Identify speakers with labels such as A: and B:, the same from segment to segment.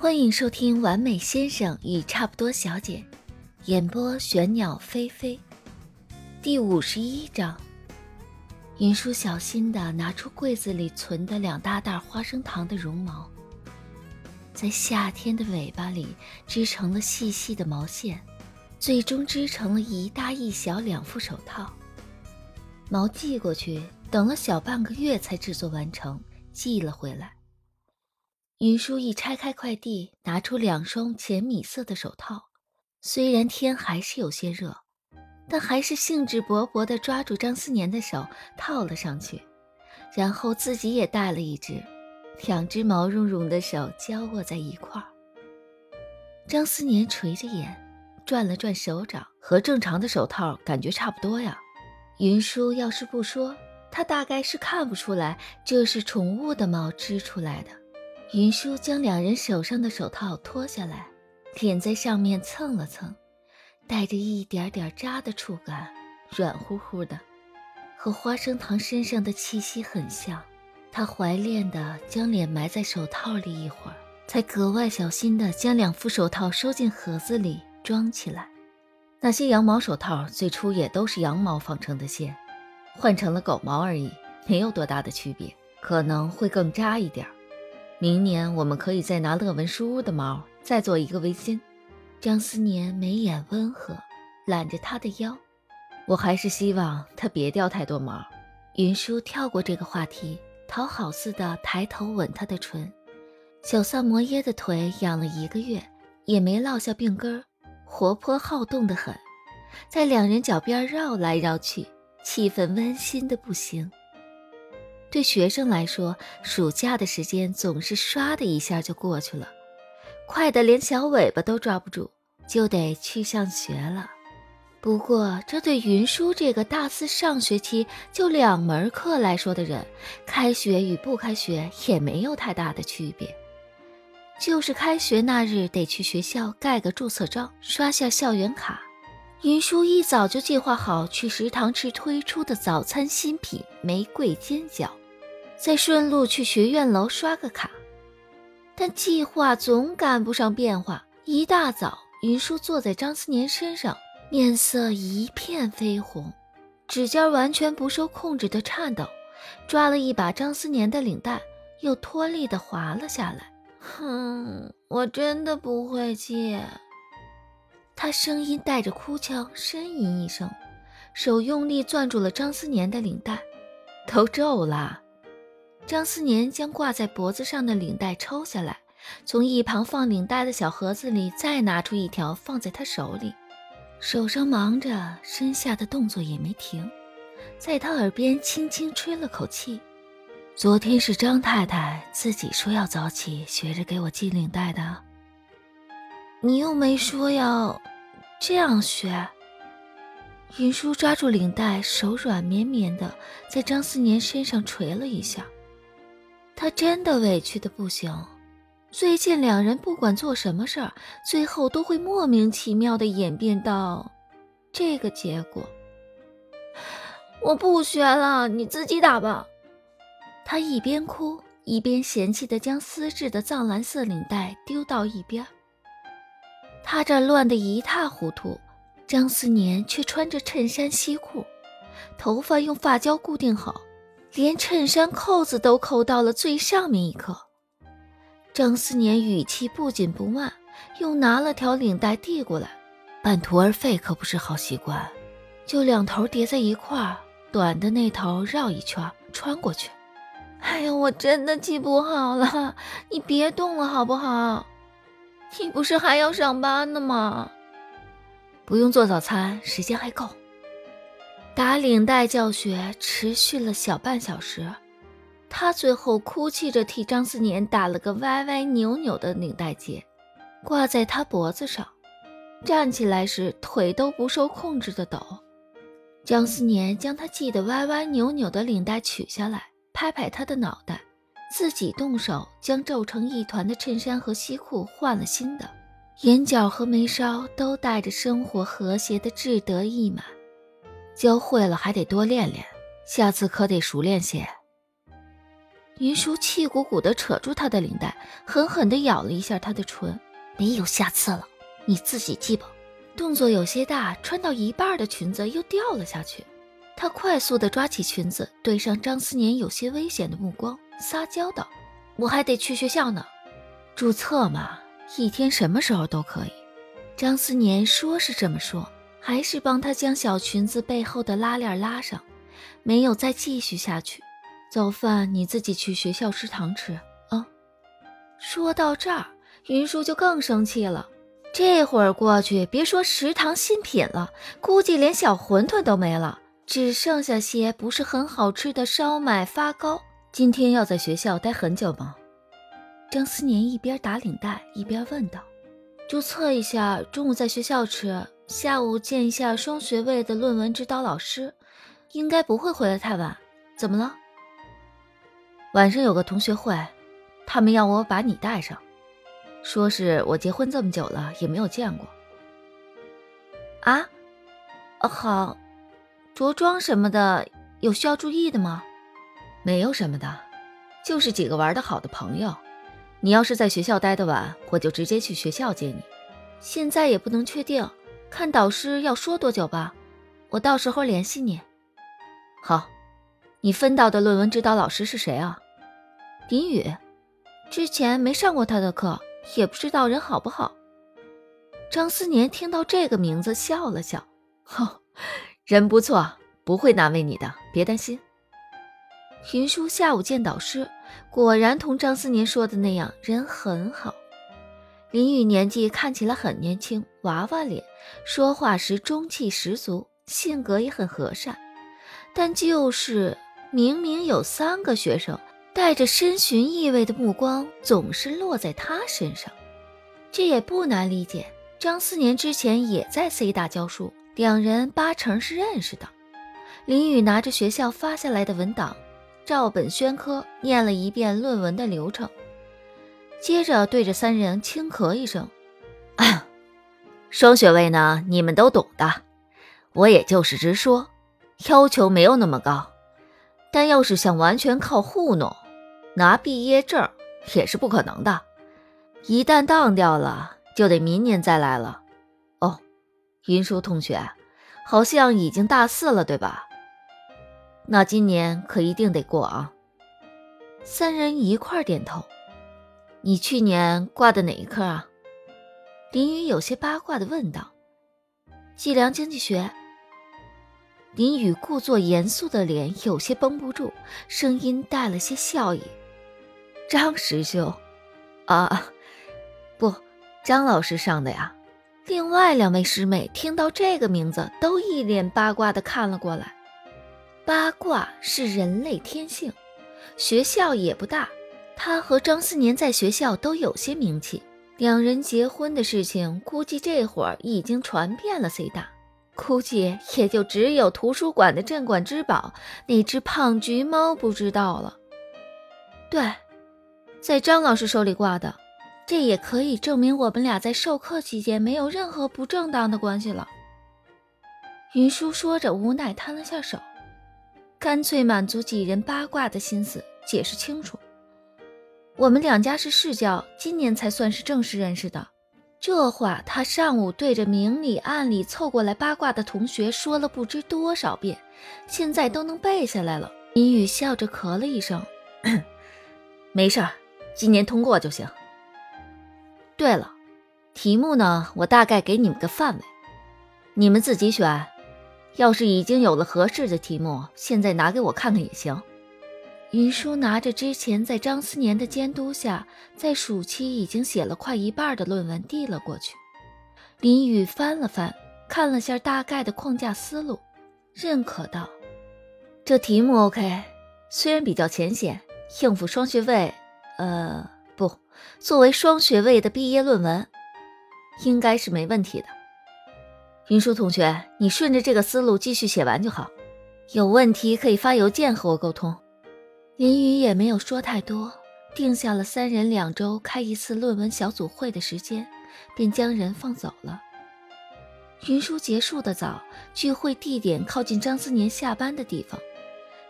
A: 欢迎收听《完美先生与差不多小姐》，演播玄鸟飞飞，第五十一章。云舒小心地拿出柜子里存的两大袋花生糖的绒毛，在夏天的尾巴里织成了细细的毛线，最终织成了一大一小两副手套。毛寄过去，等了小半个月才制作完成，寄了回来。云舒一拆开快递，拿出两双浅米色的手套。虽然天还是有些热，但还是兴致勃勃地抓住张思年的手套了上去，然后自己也戴了一只，两只毛茸茸的手交握在一块儿。张思年垂着眼，转了转手掌，和正常的手套感觉差不多呀。云舒要是不说，他大概是看不出来这是宠物的毛织出来的。云舒将两人手上的手套脱下来，脸在上面蹭了蹭，带着一点点扎的触感，软乎乎的，和花生糖身上的气息很像。他怀恋的将脸埋在手套里一会儿，才格外小心的将两副手套收进盒子里装起来。那些羊毛手套最初也都是羊毛纺成的线，换成了狗毛而已，没有多大的区别，可能会更扎一点儿。明年我们可以再拿乐文书屋的毛再做一个围巾。张思年眉眼温和，揽着他的腰。我还是希望他别掉太多毛。云舒跳过这个话题，讨好似的抬头吻他的唇。小萨摩耶的腿养了一个月，也没落下病根儿，活泼好动的很，在两人脚边绕来绕去，气氛温馨的不行。对学生来说，暑假的时间总是唰的一下就过去了，快的连小尾巴都抓不住，就得去上学了。不过，这对云舒这个大四上学期就两门课来说的人，开学与不开学也没有太大的区别。就是开学那日得去学校盖个注册章，刷下校园卡。云舒一早就计划好去食堂吃推出的早餐新品玫瑰煎饺。再顺路去学院楼刷个卡，但计划总赶不上变化。一大早，云舒坐在张思年身上，面色一片绯红，指尖完全不受控制的颤抖，抓了一把张思年的领带，又脱力的滑了下来。哼，我真的不会系。他声音带着哭腔，呻吟一声，手用力攥住了张思年的领带，都皱了。张思年将挂在脖子上的领带抽下来，从一旁放领带的小盒子里再拿出一条放在他手里，手上忙着，身下的动作也没停，在他耳边轻轻吹了口气。昨天是张太太自己说要早起学着给我系领带的，你又没说要这样学。云舒抓住领带，手软绵绵的在张思年身上捶了一下。他真的委屈的不行，最近两人不管做什么事儿，最后都会莫名其妙的演变到这个结果。我不学了，你自己打吧。他一边哭一边嫌弃的将丝质的藏蓝色领带丢到一边。他这乱得一塌糊涂，张思年却穿着衬衫西裤，头发用发胶固定好。连衬衫扣子都扣到了最上面一颗。张思年语气不紧不慢，又拿了条领带递过来。半途而废可不是好习惯，就两头叠在一块儿，短的那头绕一圈穿过去。哎呀，我真的系不好了，你别动了好不好？你不是还要上班呢吗？不用做早餐，时间还够。打领带教学持续了小半小时，他最后哭泣着替张思年打了个歪歪扭扭的领带结，挂在他脖子上。站起来时腿都不受控制的抖。张思年将他系得歪歪扭扭的领带取下来，拍拍他的脑袋，自己动手将皱成一团的衬衫和西裤换了新的，眼角和眉梢都带着生活和谐的志得意满。教会了还得多练练，下次可得熟练些。云舒气鼓鼓地扯住他的领带，狠狠地咬了一下他的唇。没有下次了，你自己记吧。动作有些大，穿到一半的裙子又掉了下去。他快速地抓起裙子，对上张思年有些危险的目光，撒娇道：“我还得去学校呢，注册嘛，一天什么时候都可以。”张思年说是这么说，还是帮他将小裙子背后的拉链拉上，没有再继续下去。早饭你自己去学校食堂吃啊。说到这儿。云舒就更生气了，这会儿过去，别说食堂新品了，估计连小馄饨都没了，只剩下些不是很好吃的烧麦发糕。今天要在学校待很久吗？张思年一边打领带一边问道。就测一下，中午在学校吃，下午见一下双学位的论文指导老师，应该不会回来太晚。怎么了？晚上有个同学会，他们要我把你带上。说是我结婚这么久了也没有见过，啊，好，着装什么的有需要注意的吗？没有什么的，就是几个玩的好的朋友。你要是在学校待的晚，我就直接去学校接你。现在也不能确定，看导师要说多久吧。我到时候联系你。好，你分到的论文指导老师是谁啊？林雨，之前没上过他的课。也不知道人好不好。张思年听到这个名字笑了笑，哼，人不错，不会难为你的，别担心。云舒下午见导师，果然同张思年说的那样，人很好。林雨年纪看起来很年轻，娃娃脸，说话时中气十足，性格也很和善，但就是明明有三个学生。带着深寻意味的目光总是落在他身上，这也不难理解。张思年之前也在 C 大教书，两人八成是认识的。林雨拿着学校发下来的文档，照本宣科念了一遍论文的流程，接着对着三人轻咳一声：“双学位呢，你们都懂的。我也就是直说，要求没有那么高，但要是想完全靠糊弄。”拿毕业证也是不可能的，一旦当掉了，就得明年再来了。哦，云舒同学，好像已经大四了，对吧？那今年可一定得过啊！三人一块点头。你去年挂的哪一科啊？林雨有些八卦的问道。计量经济学。林雨故作严肃的脸有些绷不住，声音带了些笑意。张师兄，啊，不，张老师上的呀。另外两位师妹听到这个名字，都一脸八卦的看了过来。八卦是人类天性，学校也不大，他和张思年在学校都有些名气。两人结婚的事情，估计这会儿已经传遍了 C 大，估计也就只有图书馆的镇馆之宝那只胖橘猫不知道了。对。在张老师手里挂的，这也可以证明我们俩在授课期间没有任何不正当的关系了。云舒说着，无奈摊了下手，干脆满足几人八卦的心思，解释清楚：我们两家是世交，今年才算是正式认识的。这话他上午对着明里暗里凑过来八卦的同学说了不知多少遍，现在都能背下来了。林雨笑着咳了一声：“没事儿。”今年通过就行。对了，题目呢？我大概给你们个范围，你们自己选。要是已经有了合适的题目，现在拿给我看看也行。云舒拿着之前在张思年的监督下，在暑期已经写了快一半的论文递了过去。林雨翻了翻，看了下大概的框架思路，认可道：“这题目 OK，虽然比较浅显，应付双学位。”呃，不，作为双学位的毕业论文，应该是没问题的。云舒同学，你顺着这个思路继续写完就好。有问题可以发邮件和我沟通。林雨也没有说太多，定下了三人两周开一次论文小组会的时间，便将人放走了。云舒结束的早，聚会地点靠近张思年下班的地方，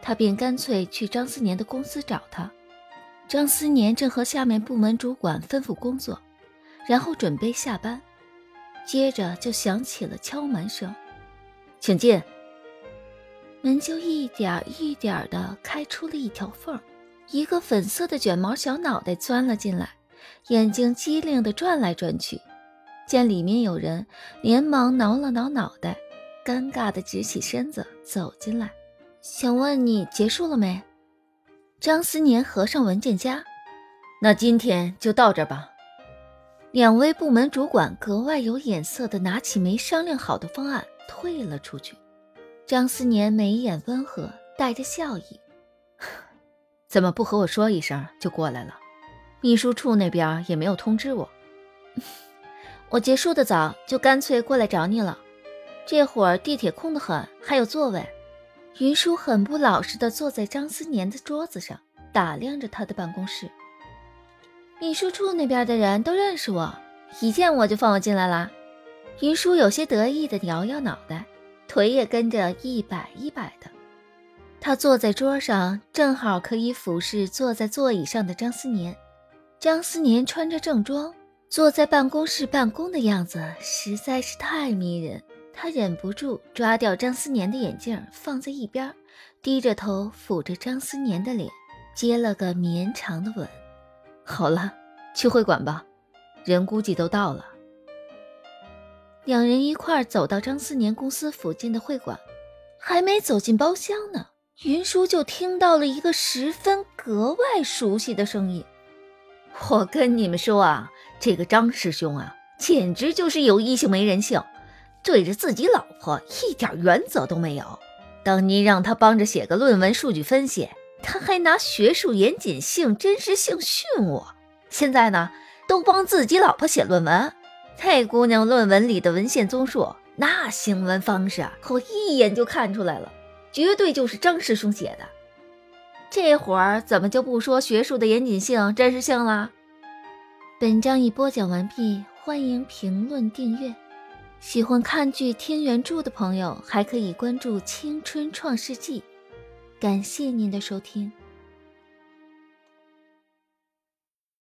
A: 他便干脆去张思年的公司找他。张思年正和下面部门主管吩咐工作，然后准备下班，接着就响起了敲门声，
B: 请进。
A: 门就一点一点的开出了一条缝，一个粉色的卷毛小脑袋钻了进来，眼睛机灵的转来转去，见里面有人，连忙挠了挠脑袋，尴尬的直起身子走进来，想问你结束了没？张思年合上文件夹，
B: 那今天就到这吧。
A: 两位部门主管格外有眼色的拿起没商量好的方案退了出去。张思年眉眼温和，带着笑意：“
B: 怎么不和我说一声就过来了？秘书处那边也没有通知我。
A: 我结束的早，就干脆过来找你了。这会儿地铁空得很，还有座位。”云舒很不老实地坐在张思年的桌子上，打量着他的办公室。秘书处那边的人都认识我，一见我就放我进来了。云舒有些得意地摇摇脑袋，腿也跟着一摆一摆的。他坐在桌上，正好可以俯视坐在座椅上的张思年。张思年穿着正装，坐在办公室办公的样子实在是太迷人。他忍不住抓掉张思年的眼镜，放在一边，低着头抚着张思年的脸，接了个绵长的吻。
B: 好了，去会馆吧，人估计都到了。
A: 两人一块儿走到张思年公司附近的会馆，还没走进包厢呢，云舒就听到了一个十分格外熟悉的声音：“
B: 我跟你们说啊，这个张师兄啊，简直就是有异性没人性。”对着自己老婆一点原则都没有。当你让他帮着写个论文数据分析，他还拿学术严谨性、真实性训我。现在呢，都帮自己老婆写论文。那姑娘论文里的文献综述，那行文方式啊，我一眼就看出来了，绝对就是张师兄写的。这会儿怎么就不说学术的严谨性、真实性了？
A: 本章已播讲完毕，欢迎评论订阅。喜欢看剧听原著的朋友，还可以关注《青春创世纪》。感谢您的收听。